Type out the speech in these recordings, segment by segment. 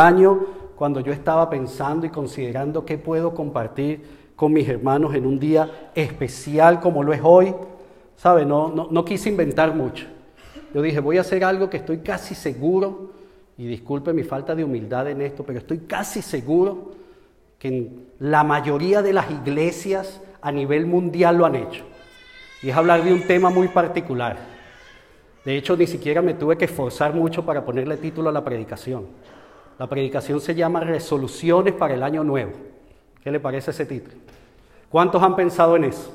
año cuando yo estaba pensando y considerando qué puedo compartir con mis hermanos en un día especial como lo es hoy, ¿sabe? No, no, no quise inventar mucho. Yo dije, voy a hacer algo que estoy casi seguro, y disculpe mi falta de humildad en esto, pero estoy casi seguro que en la mayoría de las iglesias a nivel mundial lo han hecho. Y es hablar de un tema muy particular. De hecho, ni siquiera me tuve que esforzar mucho para ponerle título a la predicación. La predicación se llama Resoluciones para el Año Nuevo. ¿Qué le parece ese título? ¿Cuántos han pensado en eso?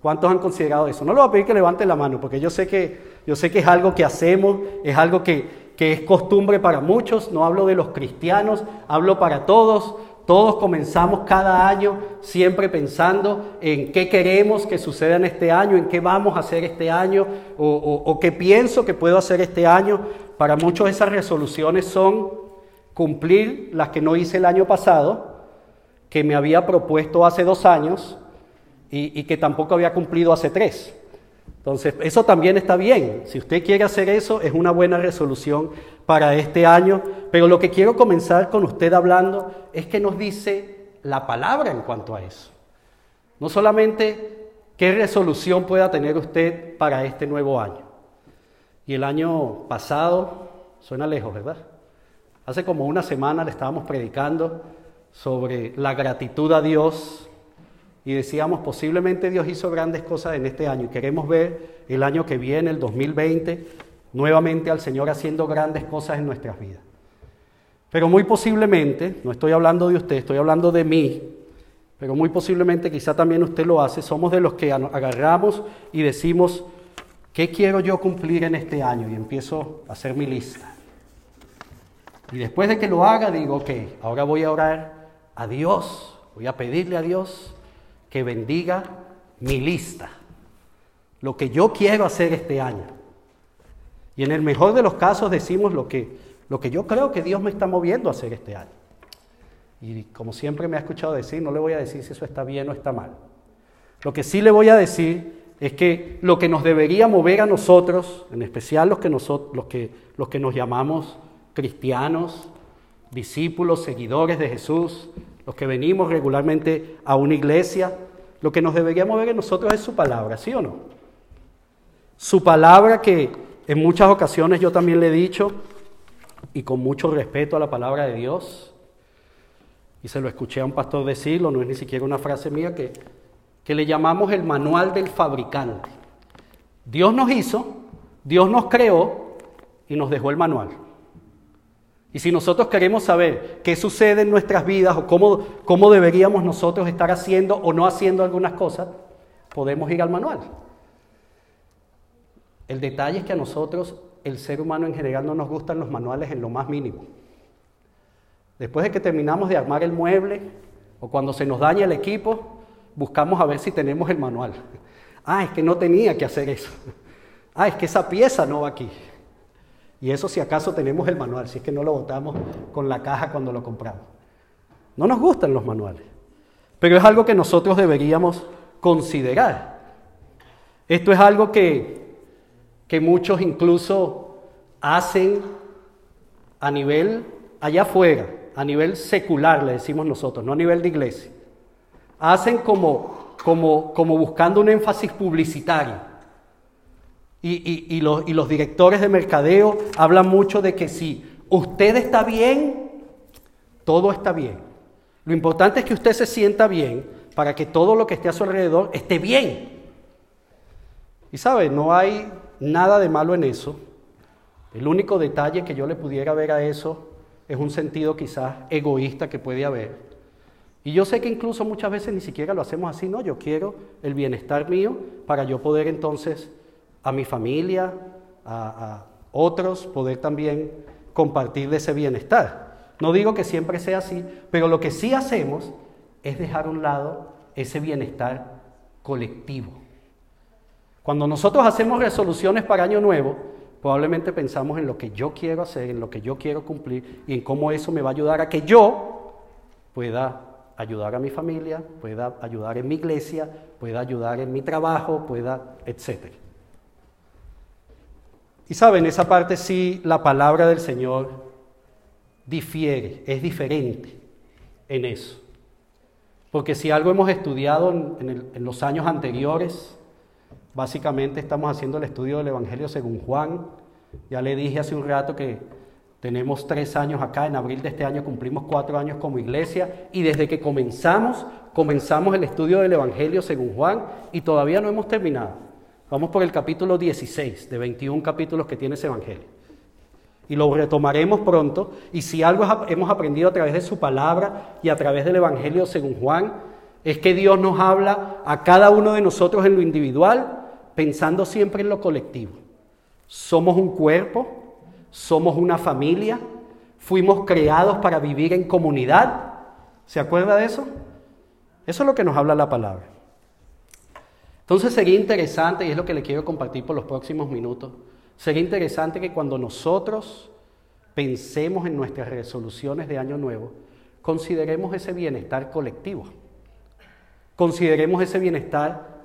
¿Cuántos han considerado eso? No le voy a pedir que levanten la mano, porque yo sé que, yo sé que es algo que hacemos, es algo que, que es costumbre para muchos, no hablo de los cristianos, hablo para todos. Todos comenzamos cada año siempre pensando en qué queremos que suceda en este año, en qué vamos a hacer este año o, o qué pienso que puedo hacer este año. Para muchos esas resoluciones son cumplir las que no hice el año pasado, que me había propuesto hace dos años y, que tampoco había cumplido hace tres. Entonces, eso también está bien. Si usted quiere hacer eso, es una buena resolución para este año. Pero lo que quiero comenzar con usted hablando es que nos dice la palabra en cuanto a eso. No solamente qué resolución pueda tener usted para este nuevo año. Y el año pasado, suena lejos, ¿verdad? Hace como una semana le estábamos predicando sobre la gratitud a Dios y decíamos, posiblemente Dios hizo grandes cosas en este año y queremos ver el año que viene, el 2020, nuevamente al Señor haciendo grandes cosas en nuestras vidas. Pero muy posiblemente, no estoy hablando de usted, estoy hablando de mí, pero muy posiblemente quizá también usted lo hace, somos de los que agarramos y decimos, ¿qué quiero yo cumplir en este año? Y empiezo a hacer mi lista. Y después de que lo haga, digo, ok, ahora voy a orar a Dios, voy a pedirle a Dios que bendiga mi lista, lo que yo quiero hacer este año. Y en el mejor de los casos decimos lo que, lo que yo creo que Dios me está moviendo a hacer este año. Y como siempre me ha escuchado decir, no le voy a decir si eso está bien o está mal. Lo que sí le voy a decir es que lo que nos debería mover a nosotros, en especial los que, nosotros, los que, los que nos llamamos cristianos, discípulos, seguidores de Jesús, los que venimos regularmente a una iglesia, lo que nos debería mover en nosotros es su palabra, ¿sí o no? Su palabra que en muchas ocasiones yo también le he dicho, y con mucho respeto a la palabra de Dios, y se lo escuché a un pastor decirlo, no es ni siquiera una frase mía, que, que le llamamos el manual del fabricante. Dios nos hizo, Dios nos creó y nos dejó el manual. Y si nosotros queremos saber qué sucede en nuestras vidas o cómo, cómo deberíamos nosotros estar haciendo o no haciendo algunas cosas, podemos ir al manual. El detalle es que a nosotros, el ser humano en general, no nos gustan los manuales en lo más mínimo. Después de que terminamos de armar el mueble o cuando se nos daña el equipo, buscamos a ver si tenemos el manual. Ah, es que no tenía que hacer eso. Ah, es que esa pieza no va aquí. Y eso si acaso tenemos el manual, si es que no lo botamos con la caja cuando lo compramos. No nos gustan los manuales, pero es algo que nosotros deberíamos considerar. Esto es algo que, que muchos incluso hacen a nivel allá afuera, a nivel secular, le decimos nosotros, no a nivel de iglesia. Hacen como, como, como buscando un énfasis publicitario. Y, los, los, directores de mercadeo hablan mucho de que si usted está bien, todo está bien. Lo importante es que usted se sienta bien para que todo lo que esté a su alrededor esté bien. Y sabe, no hay nada de malo en eso. El único detalle que yo le pudiera ver a eso es un sentido quizás egoísta que puede haber. Y yo sé que incluso muchas veces ni siquiera lo hacemos así, no, yo quiero el bienestar mío para yo poder entonces a mi familia, a, otros, poder también compartir de ese bienestar. No digo que siempre sea así, pero lo que sí hacemos es dejar a un lado ese bienestar colectivo. Cuando nosotros hacemos resoluciones para Año Nuevo, probablemente pensamos en lo que yo quiero hacer, en lo que yo quiero cumplir y en cómo eso me va a ayudar a que yo pueda ayudar a mi familia, pueda ayudar en mi iglesia, pueda ayudar en mi trabajo, pueda, etcétera. Y saben, esa parte sí, la palabra del Señor difiere, es diferente en eso. Porque si algo hemos estudiado en, en los años anteriores, básicamente estamos haciendo el estudio del Evangelio según Juan. Ya le dije hace un rato que tenemos tres años acá, en abril de este año cumplimos cuatro años como iglesia y desde que comenzamos, comenzamos el estudio del Evangelio según Juan y todavía no hemos terminado. Vamos por el capítulo 16 de 21 capítulos que tiene ese Evangelio. Y lo retomaremos pronto. Y si algo hemos aprendido a través de su palabra y a través del Evangelio según Juan, es que Dios nos habla a cada uno de nosotros en lo individual, pensando siempre en lo colectivo. Somos un cuerpo, somos una familia, fuimos creados para vivir en comunidad. ¿Se acuerda de eso? Eso es lo que nos habla la palabra. Entonces sería interesante, y es lo que le quiero compartir por los próximos minutos, sería interesante que cuando nosotros pensemos en nuestras resoluciones de año nuevo, consideremos ese bienestar colectivo. Consideremos ese bienestar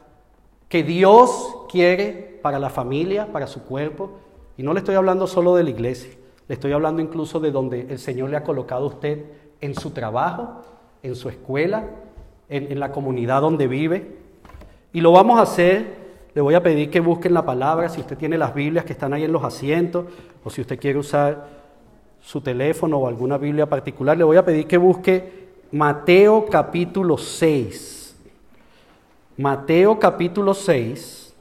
que Dios quiere para la familia, para su cuerpo. Y no le estoy hablando solo de la iglesia, le estoy hablando incluso de donde el Señor le ha colocado a usted en su trabajo, en su escuela, en, en la comunidad donde vive. Y lo vamos a hacer, le voy a pedir que busquen la palabra, si usted tiene las Biblias que están ahí en los asientos, o si usted quiere usar su teléfono o alguna Biblia particular, le voy a pedir que busque Mateo capítulo 6. Mateo capítulo 6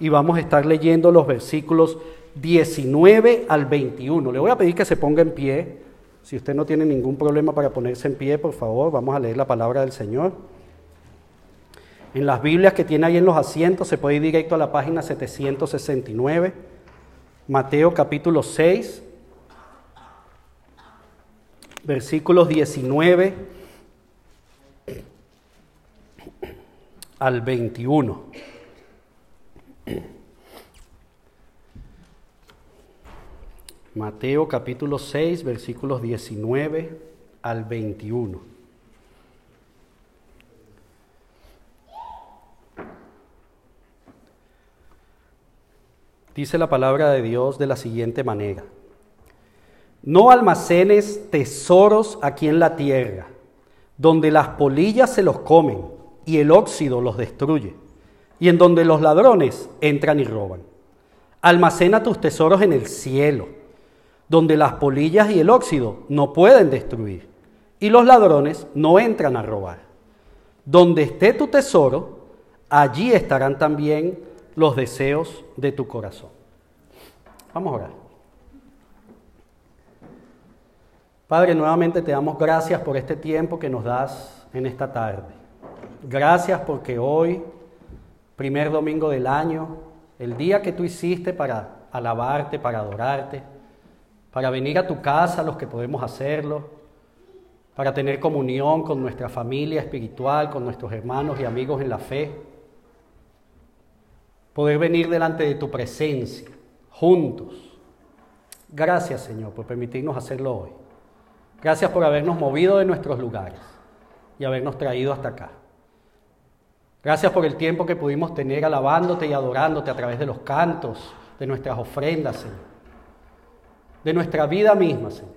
y vamos a estar leyendo los versículos 19 al 21. Le voy a pedir que se ponga en pie. Si usted no tiene ningún problema para ponerse en pie, por favor, vamos a leer la palabra del Señor. En las Biblias que tiene ahí en los asientos se puede ir directo a la página 769, Mateo capítulo 6, versículos 19 al 21. Mateo capítulo 6, versículos 19 al 21. Dice la palabra de Dios de la siguiente manera. No almacenes tesoros aquí en la tierra, donde las polillas se los comen y el óxido los destruye, y en donde los ladrones entran y roban. Almacena tus tesoros en el cielo, donde las polillas y el óxido no pueden destruir, y los ladrones no entran a robar. Donde esté tu tesoro, allí estarán también los deseos de tu corazón. Vamos a orar. Padre, nuevamente te damos gracias por este tiempo que nos das en esta tarde. Gracias porque hoy, primer domingo del año, el día que tú hiciste para alabarte, para adorarte, para venir a tu casa los que podemos hacerlo, para tener comunión con nuestra familia espiritual, con nuestros hermanos y amigos en la fe poder venir delante de tu presencia, juntos. Gracias Señor por permitirnos hacerlo hoy. Gracias por habernos movido de nuestros lugares y habernos traído hasta acá. Gracias por el tiempo que pudimos tener alabándote y adorándote a través de los cantos, de nuestras ofrendas, Señor. De nuestra vida misma, Señor.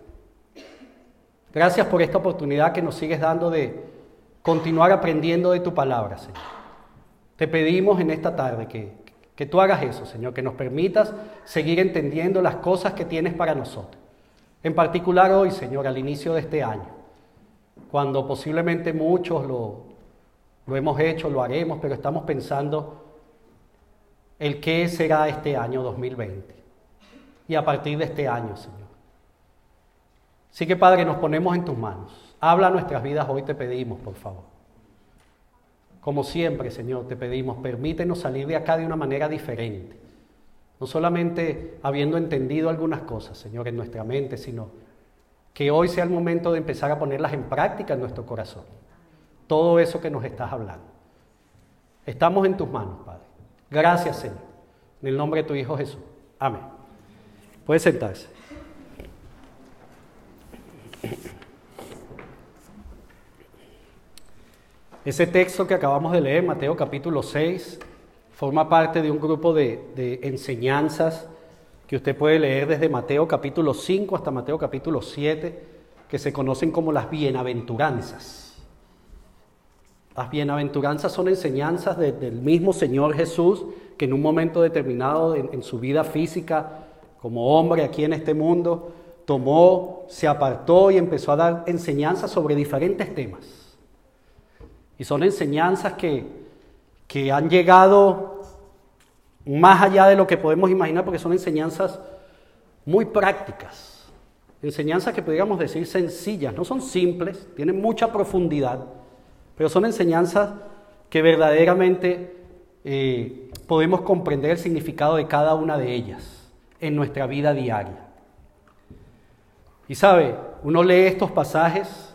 Gracias por esta oportunidad que nos sigues dando de continuar aprendiendo de tu palabra, Señor. Te pedimos en esta tarde que, que tú hagas eso, Señor, que nos permitas seguir entendiendo las cosas que tienes para nosotros. En particular hoy, Señor, al inicio de este año, cuando posiblemente muchos lo, lo hemos hecho, lo haremos, pero estamos pensando el qué será este año 2020 y a partir de este año, Señor. Así que, Padre, nos ponemos en tus manos. Habla nuestras vidas hoy, te pedimos, por favor. Como siempre, Señor, te pedimos, permítenos salir de acá de una manera diferente. No solamente habiendo entendido algunas cosas, Señor, en nuestra mente, sino que hoy sea el momento de empezar a ponerlas en práctica en nuestro corazón. Todo eso que nos estás hablando. Estamos en tus manos, Padre. Gracias, Señor. En el nombre de tu Hijo Jesús. Amén. Puede sentarse. Ese texto que acabamos de leer, Mateo capítulo 6, forma parte de un grupo de, enseñanzas que usted puede leer desde Mateo capítulo 5 hasta Mateo capítulo 7, que se conocen como las bienaventuranzas. Las bienaventuranzas son enseñanzas del mismo Señor Jesús que en un momento determinado en su vida física como hombre aquí en este mundo, tomó, se apartó y empezó a dar enseñanzas sobre diferentes temas. Y son enseñanzas que, que han llegado más allá de lo que podemos imaginar porque son enseñanzas muy prácticas, enseñanzas que podríamos decir sencillas, no son simples, tienen mucha profundidad, pero son enseñanzas que verdaderamente eh, podemos comprender el significado de cada una de ellas en nuestra vida diaria. Y sabe, uno lee estos pasajes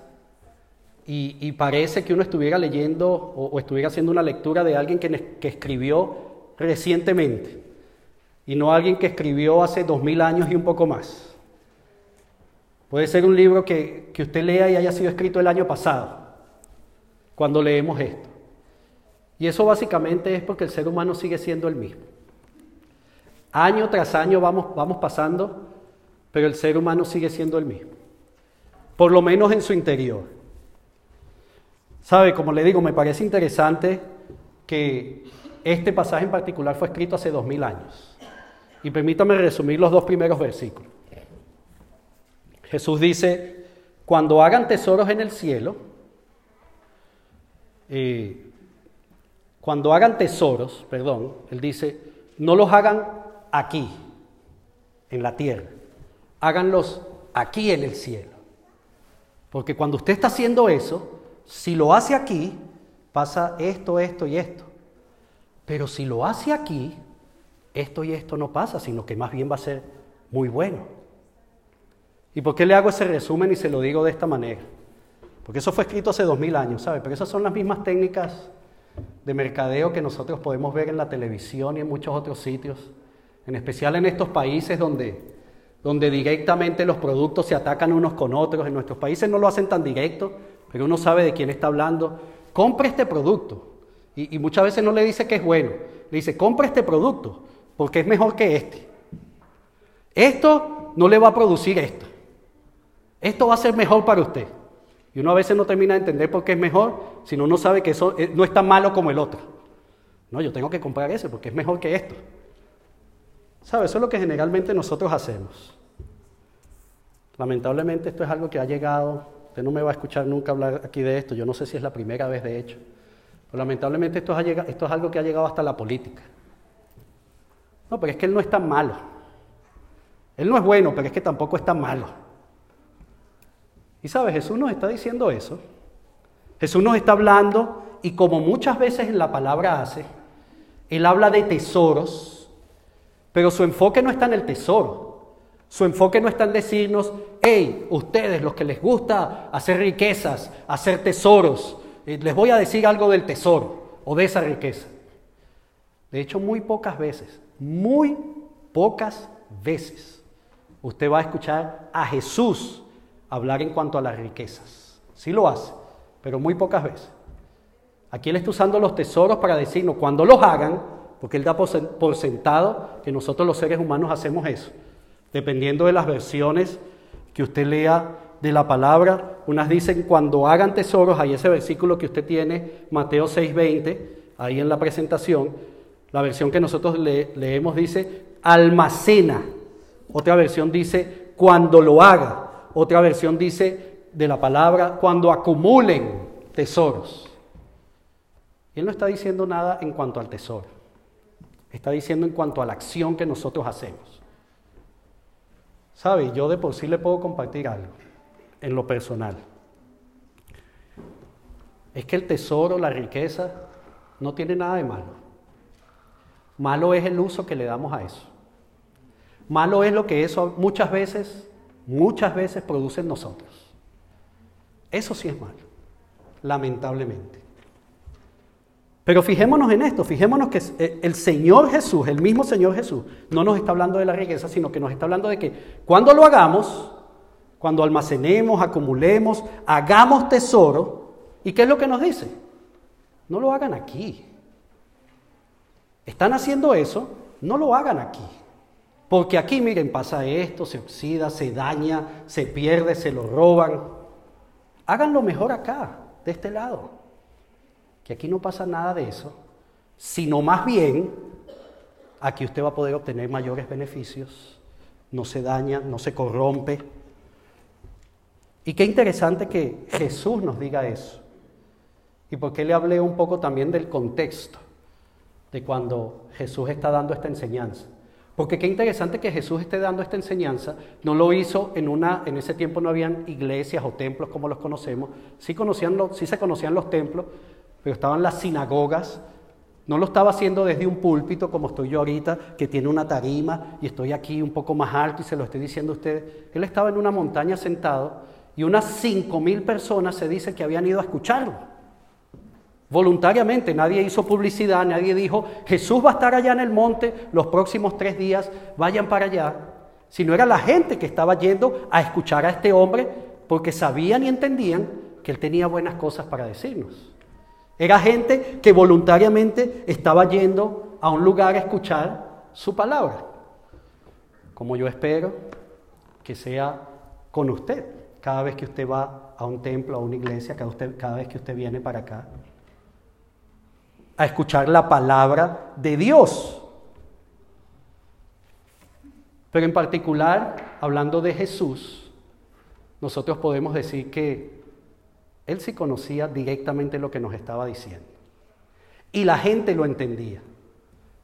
y, parece que uno estuviera leyendo o, estuviera haciendo una lectura de alguien que, que escribió recientemente y no alguien que escribió hace dos mil años y un poco más. Puede ser un libro que, que, usted lea y haya sido escrito el año pasado, cuando leemos esto. Y eso básicamente es porque el ser humano sigue siendo el mismo. Año tras año vamos, vamos pasando pero el ser humano sigue siendo el mismo, por lo menos en su interior. ¿Sabe? Como le digo, me parece interesante que este pasaje en particular fue escrito hace dos mil años. Y permítame resumir los dos primeros versículos. Jesús dice, cuando hagan tesoros en el cielo, eh, cuando hagan tesoros, perdón, él dice, no los hagan aquí, en la tierra, háganlos aquí en el cielo. Porque cuando usted está haciendo eso, si lo hace aquí, pasa esto, esto y esto. Pero si lo hace aquí, esto y esto no pasa, sino que más bien va a ser muy bueno. ¿Y por qué le hago ese resumen y se lo digo de esta manera? Porque eso fue escrito hace dos mil años, ¿sabe? Pero esas son las mismas técnicas de mercadeo que nosotros podemos ver en la televisión y en muchos otros sitios, en especial en estos países donde donde directamente los productos se atacan unos con otros. En nuestros países no lo hacen tan directo, pero uno sabe de quién está hablando. Compre este producto. Y, muchas veces no le dice que es bueno, le dice, compre este producto, porque es mejor que este. Esto no le va a producir esto. Esto va a ser mejor para usted. Y uno a veces no termina de entender por qué es mejor, sino uno sabe que eso eh, no es tan malo como el otro. No, yo tengo que comprar ese porque es mejor que esto. ¿Sabe? Eso es lo que generalmente nosotros hacemos. Lamentablemente esto es algo que ha llegado, usted no me va a escuchar nunca hablar aquí de esto, yo no sé si es la primera vez de hecho, pero lamentablemente esto, esto es algo que ha llegado hasta la política. No, pero es que él no es tan malo. Él no es bueno, pero es que tampoco es tan malo. Y sabe, Jesús nos está diciendo eso. Jesús nos está hablando y como muchas veces en la palabra hace, Él habla de tesoros pero su enfoque no está en el tesoro. Su enfoque no está en decirnos, ustedes los que les gusta hacer riquezas, hacer tesoros, eh, les voy a decir algo del tesoro o de esa riqueza. De hecho, muy pocas veces, muy pocas veces, usted va a escuchar a Jesús hablar en cuanto a las riquezas. Sí lo hace, pero muy pocas veces. Aquí él está usando los tesoros para decirnos, cuando los hagan, porque Él da por sentado que nosotros los seres humanos hacemos eso. Dependiendo de las versiones que usted lea de la palabra, unas dicen cuando hagan tesoros, hay ese versículo que usted tiene, Mateo 6:20, ahí en la presentación, la versión que nosotros leemos dice almacena, otra versión dice cuando lo haga, otra versión dice de la palabra cuando acumulen tesoros. Él no está diciendo nada en cuanto al tesoro. Está diciendo en cuanto a la acción que nosotros hacemos. ¿Sabe? Yo de por sí le puedo compartir algo en lo personal. Es que el tesoro, la riqueza, no tiene nada de malo. Malo es el uso que le damos a eso. Malo es lo que eso muchas veces, muchas veces produce en nosotros. Eso sí es malo, lamentablemente. Pero fijémonos en esto, fijémonos que eh, el Señor Jesús, el mismo Señor Jesús, no nos está hablando de la riqueza, sino que nos está hablando de que cuando lo hagamos, cuando almacenemos, acumulemos, hagamos tesoro, ¿y qué es lo que nos dice? No lo hagan aquí. Están haciendo eso, no lo hagan aquí. Porque aquí, miren, pasa esto, se oxida, se daña, se pierde, se lo roban. Háganlo mejor acá, de este lado. Que aquí no pasa nada de eso, sino más bien, aquí usted va a poder obtener mayores beneficios, no se daña, no se corrompe. Y qué interesante que Jesús nos diga eso. ¿Y por qué le hablé un poco también del contexto de cuando Jesús está dando esta enseñanza? Porque qué interesante que Jesús esté dando esta enseñanza. No lo hizo en una, en ese tiempo no habían iglesias o templos como los conocemos. Sí, conocían sí se conocían los templos, pero estaban las sinagogas. No lo estaba haciendo desde un púlpito como estoy yo ahorita, que tiene una tarima y estoy aquí un poco más alto y se lo estoy diciendo a ustedes. Él estaba en una montaña sentado y unas cinco mil personas se dice que habían ido a escucharlo. Voluntariamente, nadie hizo publicidad, nadie dijo, Jesús va a estar allá en el monte los próximos tres días, vayan para allá. Sino era la gente que estaba yendo a escuchar a este hombre porque sabían y entendían que él tenía buenas cosas para decirnos. Era gente que voluntariamente estaba yendo a un lugar a escuchar su palabra. Como yo espero que sea con usted, cada vez que usted va a un templo, a una iglesia, cada, cada vez que usted viene para acá a escuchar la palabra de Dios. Pero en particular, hablando de Jesús, nosotros podemos decir que Él sí conocía directamente lo que nos estaba diciendo. Y la gente lo entendía.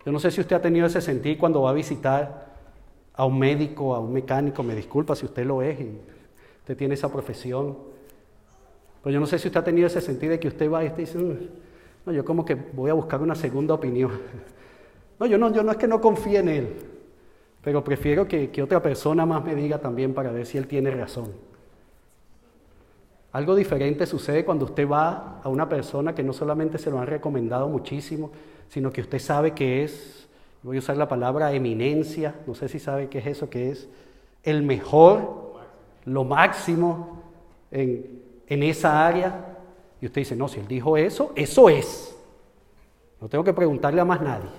Yo no sé si usted ha tenido ese sentir cuando va a visitar a un médico, a un mecánico, me disculpa si usted lo es y usted tiene esa profesión. Pero yo no sé si usted ha tenido ese sentir de que usted va y dice, no, yo como que voy a buscar una segunda opinión. No, yo no, yo no es que no confíe en él, pero prefiero que otra persona más me diga también para ver si él tiene razón. Algo diferente sucede cuando usted va a una persona que no solamente se lo han recomendado muchísimo, sino que usted sabe que es, voy a usar la palabra eminencia, no sé si sabe qué es eso, que es el mejor, lo máximo en, en esa área, y usted dice, no, si él dijo eso, eso es. No tengo que preguntarle a más nadie.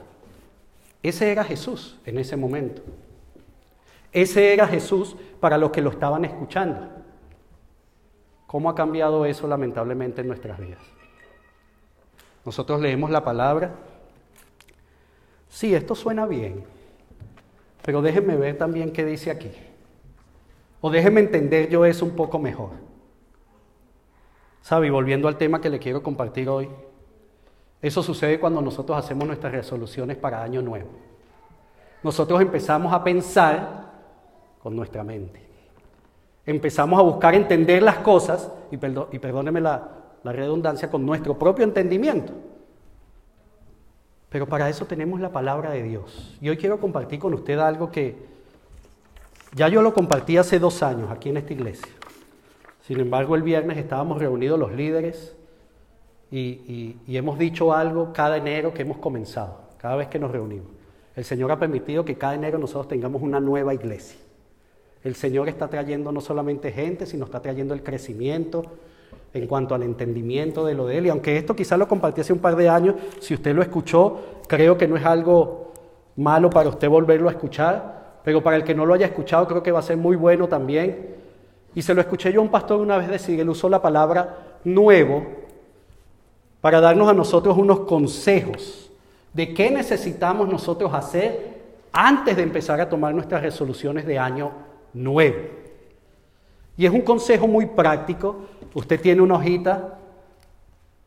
Ese era Jesús en ese momento. Ese era Jesús para los que lo estaban escuchando. ¿Cómo ha cambiado eso lamentablemente en nuestras vidas? Nosotros leemos la palabra. Sí, esto suena bien, pero déjenme ver también qué dice aquí. O déjenme entender yo eso un poco mejor. ¿Sabe? Y volviendo al tema que le quiero compartir hoy, eso sucede cuando nosotros hacemos nuestras resoluciones para año nuevo. Nosotros empezamos a pensar con nuestra mente. Empezamos a buscar entender las cosas, y, y perdóneme la redundancia, con nuestro propio entendimiento. Pero para eso tenemos la palabra de Dios. Y hoy quiero compartir con usted algo que ya yo lo compartí hace dos años aquí en esta iglesia. Sin embargo, el viernes estábamos reunidos los líderes y, hemos dicho algo cada enero que hemos comenzado, cada vez que nos reunimos. El Señor ha permitido que cada enero nosotros tengamos una nueva iglesia. El Señor está trayendo no solamente gente, sino está trayendo el crecimiento en cuanto al entendimiento de lo de Él. Y aunque esto quizás lo compartí hace un par de años, si usted lo escuchó, creo que no es algo malo para usted volverlo a escuchar, pero para el que no lo haya escuchado creo que va a ser muy bueno también y se lo escuché yo a un pastor una vez decir, él usó la palabra nuevo para darnos a nosotros unos consejos de qué necesitamos nosotros hacer antes de empezar a tomar nuestras resoluciones de año nuevo. Y es un consejo muy práctico. Usted tiene una hojita,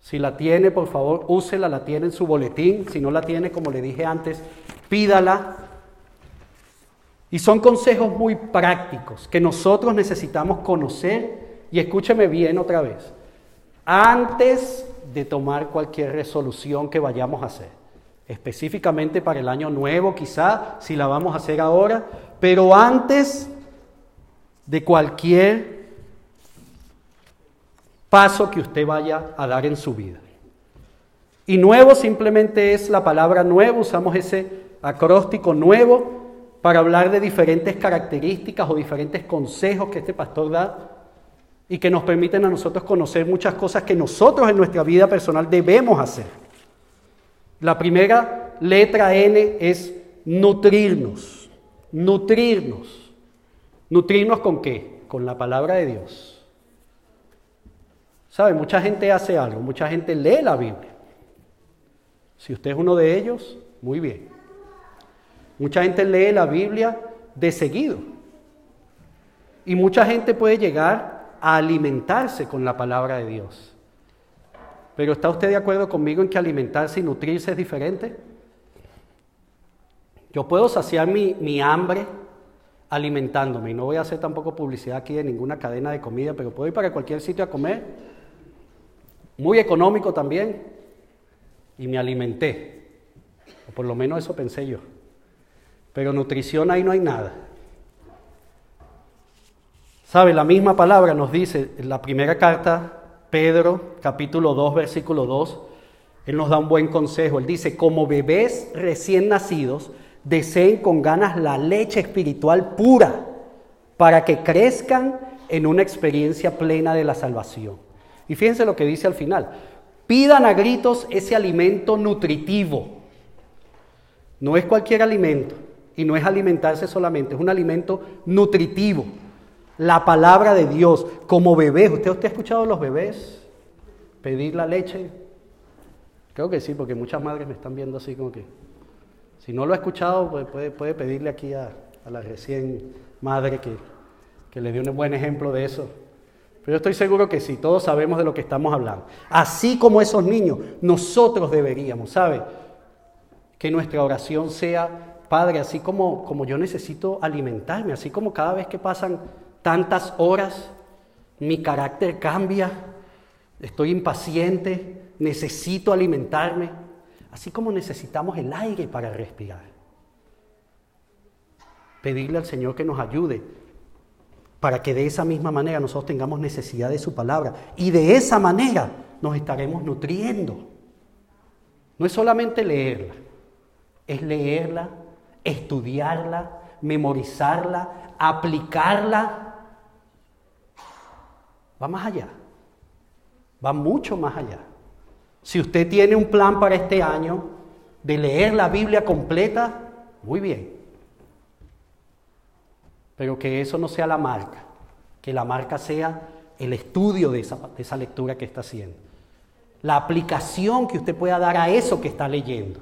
si la tiene, por favor, úsela, la tiene en su boletín. Si no la tiene, como le dije antes, pídala y son consejos muy prácticos que nosotros necesitamos conocer y escúcheme bien otra vez, antes de tomar cualquier resolución que vayamos a hacer, específicamente para el año nuevo quizá, si la vamos a hacer ahora, pero antes de cualquier paso que usted vaya a dar en su vida. Y nuevo simplemente es la palabra nuevo, usamos ese acróstico nuevo para hablar de diferentes características o diferentes consejos que este pastor da y que nos permiten a nosotros conocer muchas cosas que nosotros en nuestra vida personal debemos hacer. La primera letra N es nutrirnos. nutrirnos. ¿Nutrirnos con qué? Con la palabra de Dios. ¿Sabe? Mucha gente hace algo, mucha gente lee la Biblia. Si usted es uno de ellos, muy bien. Mucha gente lee la Biblia de seguido. Y mucha gente puede llegar a alimentarse con la palabra de Dios. Pero ¿está usted de acuerdo conmigo en que alimentarse y nutrirse es diferente? Yo puedo saciar mi, hambre alimentándome y no voy a hacer tampoco publicidad aquí de ninguna cadena de comida, pero puedo ir para cualquier sitio a comer, muy económico también, y me alimenté. O por lo menos eso pensé yo. Pero nutrición ahí no hay nada. ¿Sabe? La misma palabra nos dice en la primera carta, Pedro, capítulo 2, versículo 2, él nos da un buen consejo. Él dice, como bebés recién nacidos, deseen con ganas la leche espiritual pura para que crezcan en una experiencia plena de la salvación. Y fíjense lo que dice al final. Pidan a gritos ese alimento nutritivo. No es cualquier alimento. Y no es alimentarse solamente, es un alimento nutritivo. La palabra de Dios, como bebés. ¿Usted, usted ha escuchado a los bebés pedir la leche? Creo que sí, porque muchas madres me están viendo así como que... Si no lo ha escuchado, pues puede, puede pedirle aquí a, la recién madre que, que le dé un buen ejemplo de eso. Pero yo estoy seguro que sí, todos sabemos de lo que estamos hablando. Así como esos niños, nosotros deberíamos, ¿sabe? Que nuestra oración sea Padre, así como, como yo necesito alimentarme, así como cada vez que pasan tantas horas, mi carácter cambia, estoy impaciente, necesito alimentarme, así como necesitamos el aire para respirar. Pedirle al Señor que nos ayude para que de esa misma manera nosotros tengamos necesidad de su palabra y de esa manera nos estaremos nutriendo. No es solamente leerla, es leerla estudiarla, memorizarla, aplicarla. Va más allá, va mucho más allá. Si usted tiene un plan para este año de leer la Biblia completa, muy bien. Pero que eso no sea la marca, que la marca sea el estudio de esa, de esa lectura que está haciendo. La aplicación que usted pueda dar a eso que está leyendo.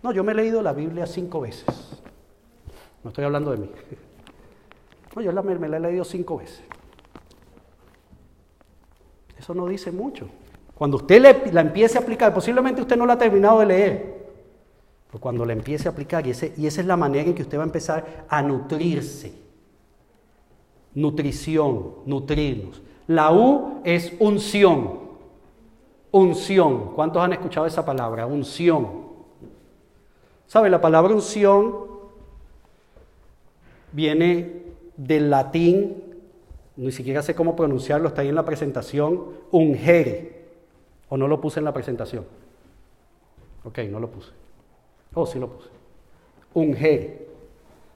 No, yo me he leído la Biblia cinco veces. No estoy hablando de mí. No, yo la, me, la he leído cinco veces. Eso no dice mucho. Cuando usted la empiece a aplicar, posiblemente usted no la ha terminado de leer, pero cuando la empiece a aplicar, y, y esa es la manera en que usted va a empezar a nutrirse. Nutrición, nutrirnos. La U es unción. Unción. ¿Cuántos han escuchado esa palabra? Unción. ¿Sabe? La palabra unción viene del latín, ni siquiera sé cómo pronunciarlo, está ahí en la presentación, ungere. ¿O no lo puse en la presentación? Ok, no lo puse. Oh, sí lo puse. Ungere.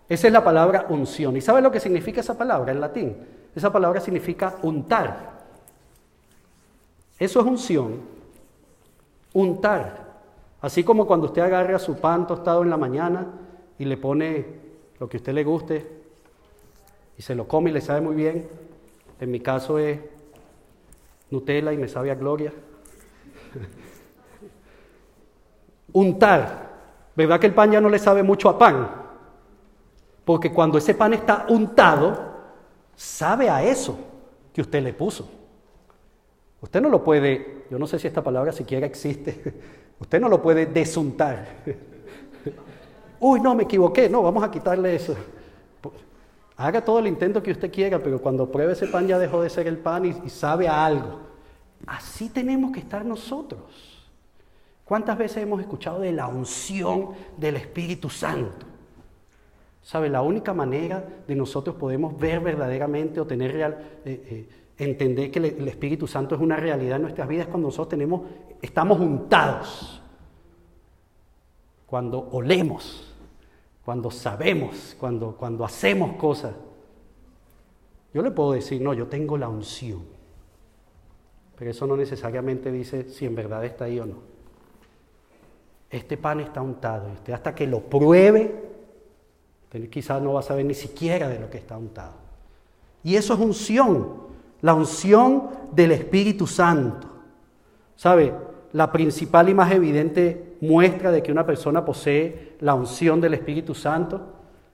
Esa es la palabra unción. ¿Y sabe lo que significa esa palabra en latín? Esa palabra significa untar. Eso es unción. Untar. Así como cuando usted agarra su pan tostado en la mañana y le pone lo que a usted le guste y se lo come y le sabe muy bien. En mi caso es Nutella y me sabe a gloria. Untar. ¿Verdad que el pan ya no le sabe mucho a pan? Porque cuando ese pan está untado, sabe a eso que usted le puso. Usted no lo puede, yo no sé si esta palabra siquiera existe, Usted no lo puede desuntar. Uy, no, me equivoqué. No, vamos a quitarle eso. Haga todo el intento que usted quiera, pero cuando pruebe ese pan ya dejó de ser el pan y, sabe a algo. Así tenemos que estar nosotros. ¿Cuántas veces hemos escuchado de la unción del Espíritu Santo? ¿Sabe? La única manera de nosotros podemos ver verdaderamente o tener real, eh, eh, entender que el Espíritu Santo es una realidad en nuestras vidas cuando nosotros tenemos, estamos untados, cuando olemos, cuando sabemos, cuando, cuando hacemos cosas. Yo le puedo decir, no, yo tengo la unción, pero eso no necesariamente dice si en verdad está ahí o no. Este pan está untado y usted hasta que lo pruebe, quizás no va a saber ni siquiera de lo que está untado. Y eso es unción, la unción del Espíritu Santo. ¿Sabe? La principal y más evidente muestra de que una persona posee la unción del Espíritu Santo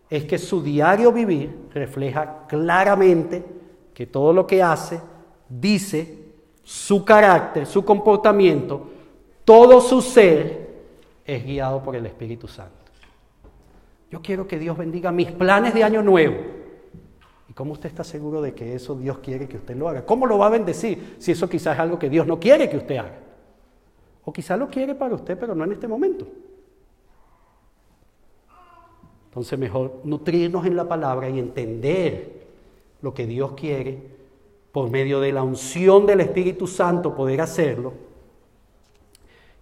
es que su diario vivir refleja claramente que todo lo que hace, dice, su carácter, su comportamiento, todo su ser es guiado por el Espíritu Santo. Yo quiero que Dios bendiga mis planes de año nuevo. ¿Y cómo usted está seguro de que eso Dios quiere que usted lo haga? ¿Cómo lo va a bendecir si eso quizás es algo que Dios no quiere que usted haga? O quizás lo quiere para usted, pero no en este momento. Entonces mejor nutrirnos en la palabra y entender lo que Dios quiere por medio de la unción del Espíritu Santo poder hacerlo.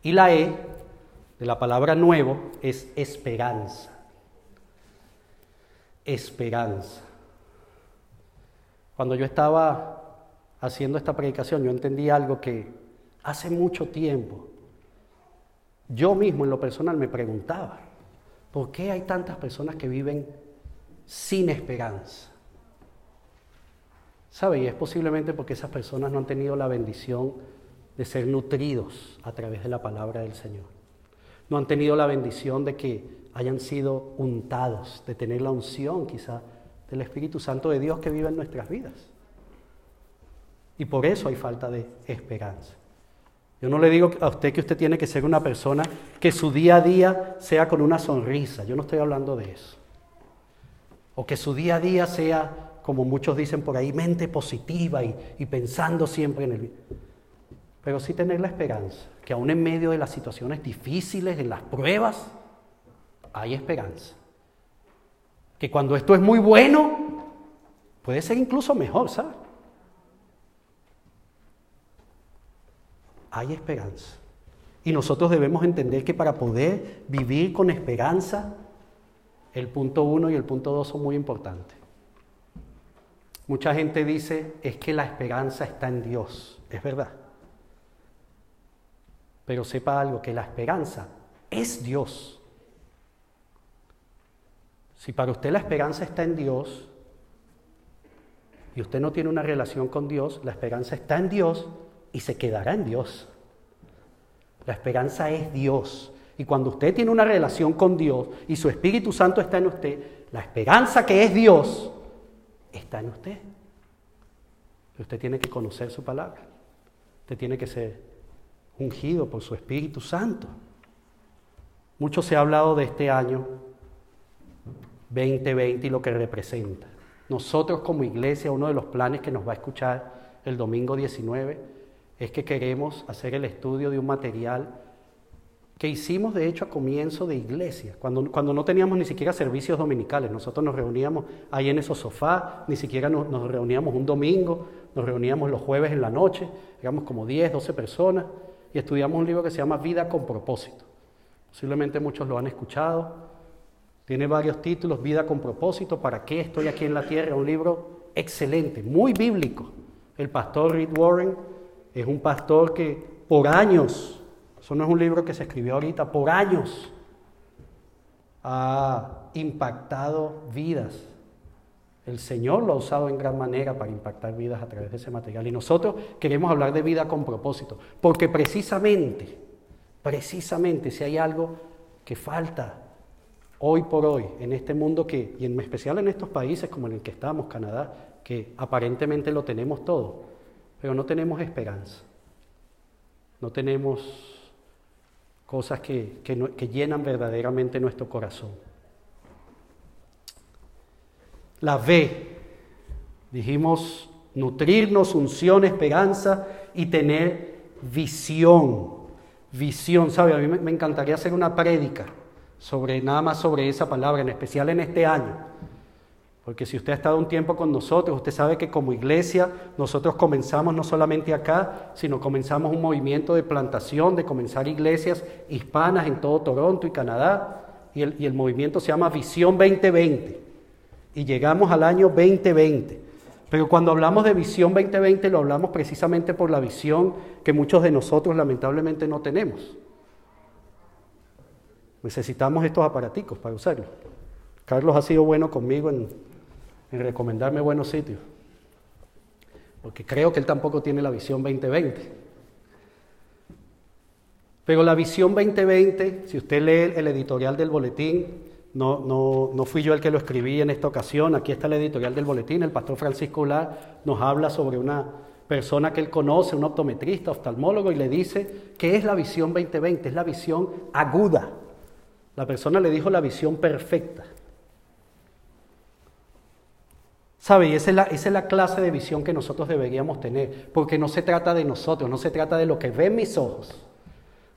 Y la E de la palabra nuevo es esperanza. Esperanza. Cuando yo estaba haciendo esta predicación, yo entendí algo que hace mucho tiempo yo mismo en lo personal me preguntaba. ¿Por qué hay tantas personas que viven sin esperanza? ¿Sabe? Y es posiblemente porque esas personas no han tenido la bendición de ser nutridos a través de la palabra del Señor. No han tenido la bendición de que hayan sido untados, de tener la unción quizá del Espíritu Santo de Dios que vive en nuestras vidas. Y por eso hay falta de esperanza. Yo no le digo a usted que usted tiene que ser una persona que su día a día sea con una sonrisa. Yo no estoy hablando de eso. O que su día a día sea, como muchos dicen por ahí, mente positiva y, pensando siempre en el... Pero sí tener la esperanza, que aún en medio de las situaciones difíciles, en las pruebas, hay esperanza. Que cuando esto es muy bueno, puede ser incluso mejor, ¿sabes? hay esperanza. Y nosotros debemos entender que para poder vivir con esperanza, el punto uno y el punto dos son muy importantes. Mucha gente dice, es que la esperanza está en Dios. Es verdad. Pero sepa algo, que la esperanza es Dios. Si para usted la esperanza está en Dios y usted no tiene una relación con Dios, la esperanza está en Dios, y se quedará en Dios. La esperanza es Dios. Y cuando usted tiene una relación con Dios y su Espíritu Santo está en usted, la esperanza que es Dios está en usted. Usted tiene que conocer su palabra. Usted tiene que ser ungido por su Espíritu Santo. Mucho se ha hablado de este año 2020 y lo que representa. Nosotros como iglesia, uno de los planes que nos va a escuchar el domingo 19 es que queremos hacer el estudio de un material que hicimos de hecho a comienzo de iglesia, cuando, cuando no teníamos ni siquiera servicios dominicales. Nosotros nos reuníamos ahí en esos sofás, ni siquiera nos, reuníamos un domingo, nos reuníamos los jueves en la noche, éramos como 10, 12 personas, y estudiamos un libro que se llama Vida con propósito. Posiblemente muchos lo han escuchado. Tiene varios títulos, Vida con propósito, ¿para qué estoy aquí en la tierra? Un libro excelente, muy bíblico. El pastor Reed Warren es un pastor que por años, eso no es un libro que se escribió ahorita, por años ha impactado vidas. El Señor lo ha usado en gran manera para impactar vidas a través de ese material. Y nosotros queremos hablar de vida con propósito, porque precisamente, precisamente si hay algo que falta hoy por hoy en este mundo que, y en especial en estos países como en el que estamos, Canadá, que aparentemente lo tenemos todo, pero no tenemos esperanza. No tenemos cosas que, que, llenan verdaderamente nuestro corazón. La V, dijimos nutrirnos, unción, esperanza y tener visión. Visión, ¿sabe? A mí me encantaría hacer una prédica sobre nada más sobre esa palabra, en especial en este año porque si usted ha estado un tiempo con nosotros, usted sabe que como iglesia nosotros comenzamos no solamente acá, sino comenzamos un movimiento de plantación, de comenzar iglesias hispanas en todo Toronto y Canadá. Y el, movimiento se llama Visión 2020. Y llegamos al año 2020. Pero cuando hablamos de Visión 2020 lo hablamos precisamente por la visión que muchos de nosotros lamentablemente no tenemos. Necesitamos estos aparaticos para usarlos. Carlos ha sido bueno conmigo en, en recomendarme buenos sitios, porque creo que él tampoco tiene la visión 2020. Pero la visión 2020, si usted lee el editorial del boletín, no, no, no, fui yo el que lo escribí en esta ocasión, aquí está el editorial del boletín, el pastor Francisco Ular nos habla sobre una persona que él conoce, un optometrista, oftalmólogo, y le dice, ¿qué es la visión 2020? Es la visión aguda. La persona le dijo la visión perfecta. ¿Sabe? Y esa es, la, esa es la clase de visión que nosotros deberíamos tener, porque no se trata de nosotros, no se trata de lo que ven mis ojos,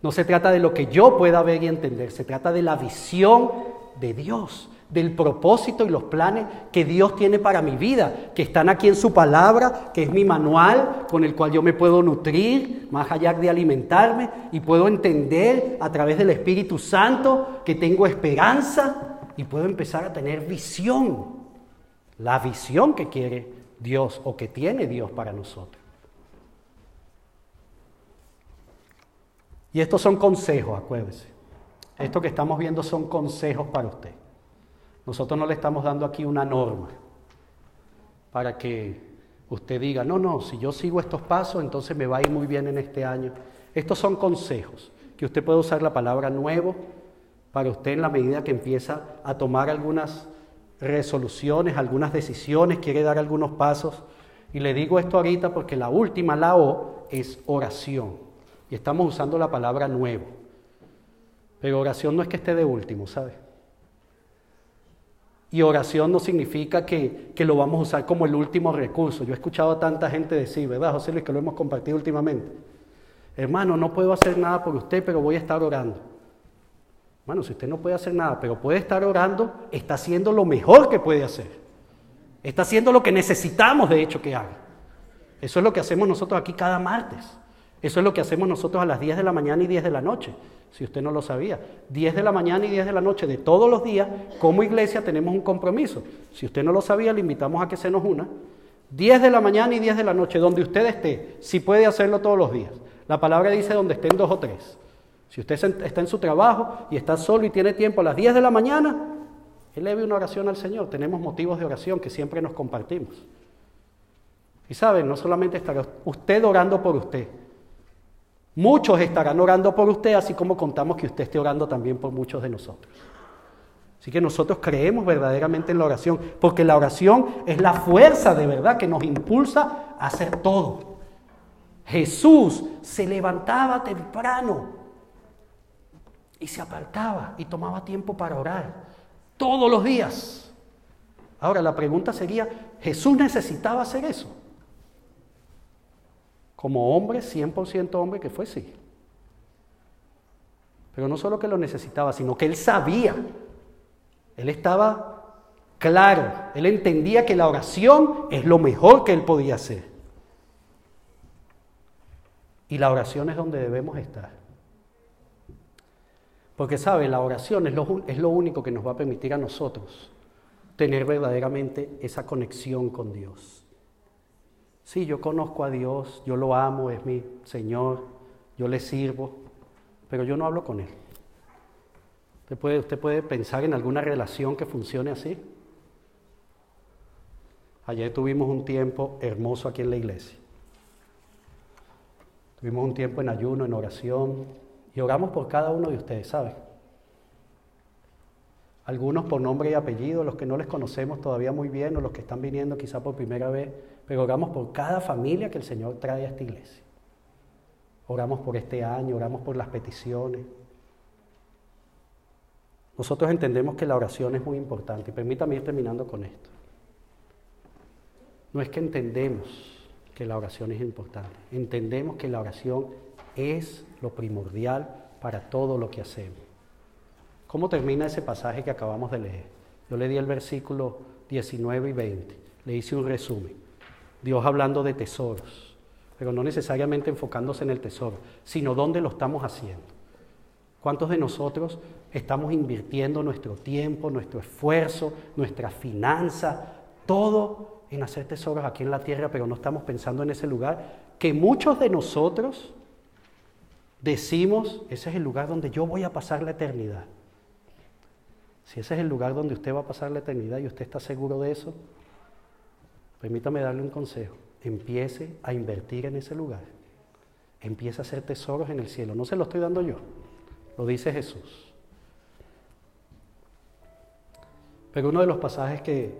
no se trata de lo que yo pueda ver y entender, se trata de la visión de Dios, del propósito y los planes que Dios tiene para mi vida, que están aquí en su palabra, que es mi manual con el cual yo me puedo nutrir, más allá de alimentarme, y puedo entender a través del Espíritu Santo que tengo esperanza y puedo empezar a tener visión, la visión que quiere Dios o que tiene Dios para nosotros. Y estos son consejos, acuérdese. Esto que estamos viendo son consejos para usted. Nosotros no le estamos dando aquí una norma para que usted diga, no, no, si yo sigo estos pasos, entonces me va a ir muy bien en este año. Estos son consejos que usted puede usar la palabra nuevo para usted en la medida que empieza a tomar algunas resoluciones, algunas decisiones, quiere dar algunos pasos. Y le digo esto ahorita porque la última, la O, es oración. Y estamos usando la palabra nuevo. Pero oración no es que esté de último, ¿sabe? Y oración no significa que, lo vamos a usar como el último recurso. Yo he escuchado a tanta gente decir, ¿verdad, José Luis, que lo hemos compartido últimamente? Hermano, no puedo hacer nada por usted, pero voy a estar orando. Bueno, si usted no puede hacer nada, pero puede estar orando, está haciendo lo mejor que puede hacer. Está haciendo lo que necesitamos, de hecho, que haga. Eso es lo que hacemos nosotros aquí cada martes. Eso es lo que hacemos nosotros a las 10 de la mañana y 10 de la noche si usted no lo sabía. 10 de la mañana y 10 de la noche de todos los días, como iglesia tenemos un compromiso. Si usted no lo sabía, le invitamos a que se nos una. 10 de la mañana y 10 de la noche, donde usted esté, si puede hacerlo todos los días. La palabra dice donde estén dos o tres. Si usted está en su trabajo y está solo y tiene tiempo a las 10 de la mañana, eleve una oración al Señor. Tenemos motivos de oración que siempre nos compartimos. Y saben, no solamente estará usted orando por usted, Muchos estarán orando por usted, así como contamos que usted esté orando también por muchos de nosotros. Así que nosotros creemos verdaderamente en la oración, porque la oración es la fuerza de verdad que nos impulsa a hacer todo. Jesús se levantaba temprano y se apartaba y tomaba tiempo para orar todos los días. Ahora la pregunta sería, ¿Jesús necesitaba hacer eso? como hombre, 100% hombre que fue, sí. Pero no solo que lo necesitaba, sino que él sabía, él estaba claro, él entendía que la oración es lo mejor que él podía hacer. Y la oración es donde debemos estar. Porque, ¿sabe? La oración es lo, es lo único que nos va a permitir a nosotros tener verdaderamente esa conexión con Dios. Sí, yo conozco a Dios, yo lo amo, es mi Señor, yo le sirvo, pero yo no hablo con Él. ¿Usted puede, usted puede pensar en alguna relación que funcione así? Ayer tuvimos un tiempo hermoso aquí en la iglesia. Tuvimos un tiempo en ayuno, en oración, y oramos por cada uno de ustedes, ¿saben? Algunos por nombre y apellido, los que no les conocemos todavía muy bien o los que están viniendo quizá por primera vez, pero oramos por cada familia que el Señor trae a esta iglesia. Oramos por este año, oramos por las peticiones. Nosotros entendemos que la oración es muy importante y permítame ir terminando con esto. No es que entendemos que la oración es importante, entendemos que la oración es lo primordial para todo lo que hacemos. ¿Cómo termina ese pasaje que acabamos de leer? Yo le di el versículo 19 y 20, le hice un resumen. Dios hablando de tesoros, pero no necesariamente enfocándose en el tesoro, sino dónde lo estamos haciendo. ¿Cuántos de nosotros estamos invirtiendo nuestro tiempo, nuestro esfuerzo, nuestra finanza, todo en hacer tesoros aquí en la tierra, pero no estamos pensando en ese lugar que muchos de nosotros decimos, ese es el lugar donde yo voy a pasar la eternidad? si ese es el lugar donde usted va a pasar la eternidad y usted está seguro de eso, permítame darle un consejo. Empiece a invertir en ese lugar. Empiece a hacer tesoros en el cielo. No se lo estoy dando yo, lo dice Jesús. Pero uno de los pasajes que,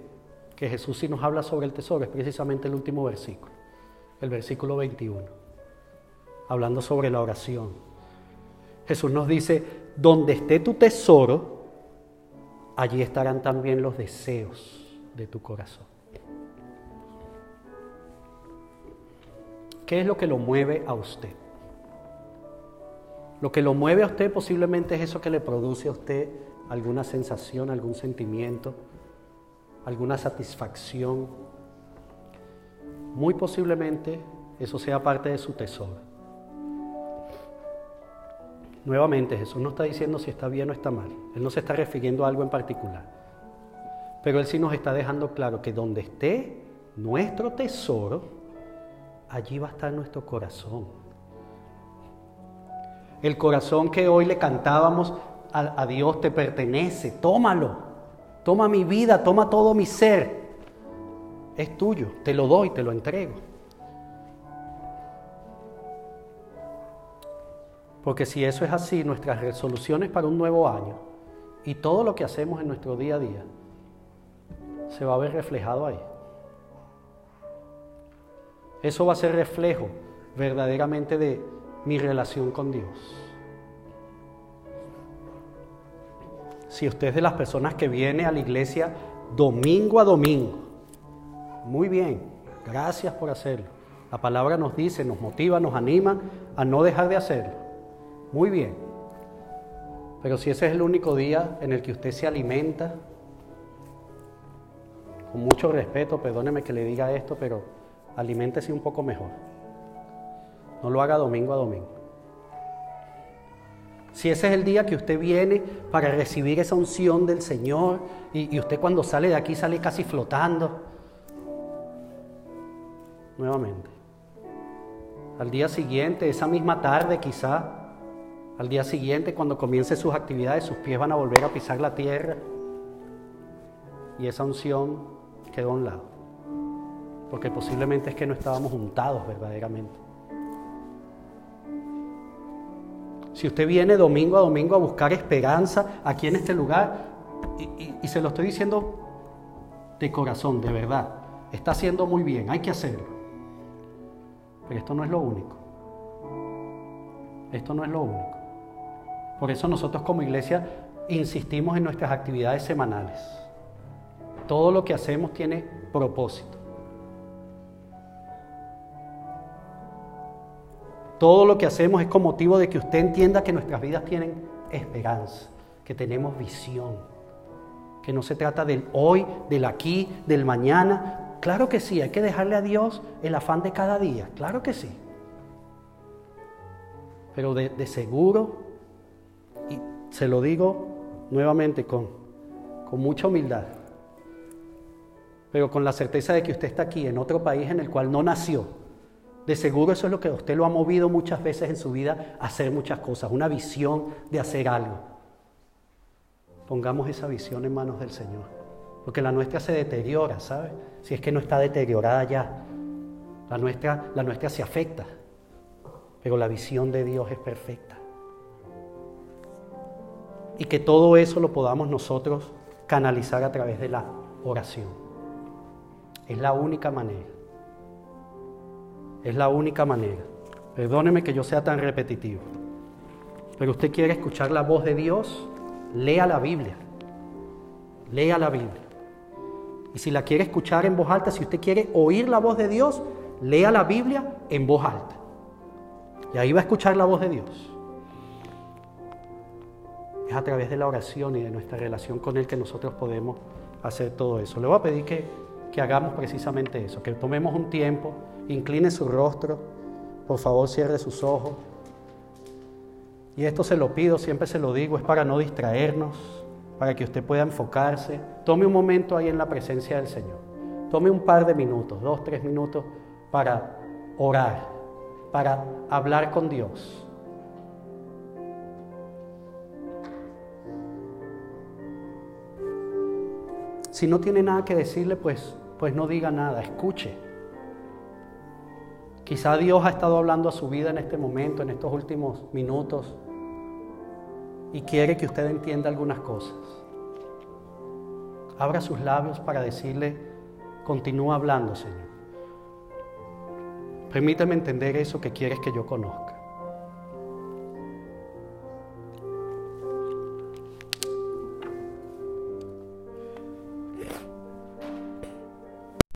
que Jesús sí nos habla sobre el tesoro es precisamente el último versículo, el versículo 21, hablando sobre la oración. Jesús nos dice, donde esté tu tesoro, allí estarán también los deseos de tu corazón. ¿Qué es lo que lo mueve a usted? Lo que lo mueve a usted posiblemente es eso que le produce a usted alguna sensación, algún sentimiento, alguna satisfacción. Muy posiblemente eso sea parte de su tesoro. Nuevamente, Jesús no está diciendo si está bien o está mal. Él no se está refiriendo a algo en particular. Pero Él sí nos está dejando claro que donde esté nuestro tesoro, allí va a estar nuestro corazón. El corazón que hoy le cantábamos a, Dios te pertenece, tómalo, toma mi vida, toma todo mi ser. Es tuyo, te lo doy, te lo entrego. Porque si eso es así, nuestras resoluciones para un nuevo año y todo lo que hacemos en nuestro día a día se va a ver reflejado ahí. Eso va a ser reflejo verdaderamente de mi relación con Dios. Si usted es de las personas que viene a la iglesia domingo a domingo, muy bien, gracias por hacerlo. La palabra nos dice, nos motiva, nos anima a no dejar de hacerlo. Muy bien. Pero si ese es el único día en el que usted se alimenta, con mucho respeto, perdóneme que le diga esto, pero aliméntese un poco mejor. No lo haga domingo a domingo. Si ese es el día que usted viene para recibir esa unción del Señor y, y, usted cuando sale de aquí sale casi flotando, nuevamente. Al día siguiente, esa misma tarde quizá, al día siguiente, cuando comience sus actividades, sus pies van a volver a pisar la tierra y esa unción quedó a un lado. Porque posiblemente es que no estábamos juntados verdaderamente. Si usted viene domingo a domingo a buscar esperanza aquí en este lugar, y, y se lo estoy diciendo de corazón, de verdad, está haciendo muy bien, hay que hacerlo. Pero esto no es lo único. Esto no es lo único. Por eso nosotros como iglesia insistimos en nuestras actividades semanales. Todo lo que hacemos tiene propósito. Todo lo que hacemos es con motivo de que usted entienda que nuestras vidas tienen esperanza, que tenemos visión, que no se trata del hoy, del aquí, del mañana. Claro que sí, hay que dejarle a Dios el afán de cada día, claro que sí. Pero de, de seguro se lo digo nuevamente con, con mucha humildad, pero con la certeza de que usted está aquí en otro país en el cual no nació. De seguro eso es lo que usted lo ha movido muchas veces en su vida a hacer muchas cosas, una visión de hacer algo. Pongamos esa visión en manos del Señor, porque la nuestra se deteriora, ¿sabe? Si es que no está deteriorada ya, la nuestra, la nuestra se afecta, pero la visión de Dios es perfecta y que todo eso lo podamos nosotros canalizar a través de la oración. Es la única manera. Es la única manera. Perdóneme que yo sea tan repetitivo. Pero usted quiere escuchar la voz de Dios, lea la Biblia. Lea la Biblia. Y si la quiere escuchar en voz alta, si usted quiere oír la voz de Dios, lea la Biblia en voz alta. Y ahí va a escuchar la voz de Dios. Es a través de la oración y de nuestra relación con Él que nosotros podemos hacer todo eso. Le voy a pedir que, que hagamos precisamente eso, que tomemos un tiempo, incline su rostro, por favor cierre sus ojos. Y esto se lo pido, siempre se lo digo, es para no distraernos, para que usted pueda enfocarse. Tome un momento ahí en la presencia del Señor. Tome un par de minutos, dos, tres minutos, para orar, para hablar con Dios. Si no tiene nada que decirle, pues, pues no diga nada, escuche. Quizá Dios ha estado hablando a su vida en este momento, en estos últimos minutos, y quiere que usted entienda algunas cosas. Abra sus labios para decirle, continúa hablando, Señor. Permíteme entender eso que quieres que yo conozca.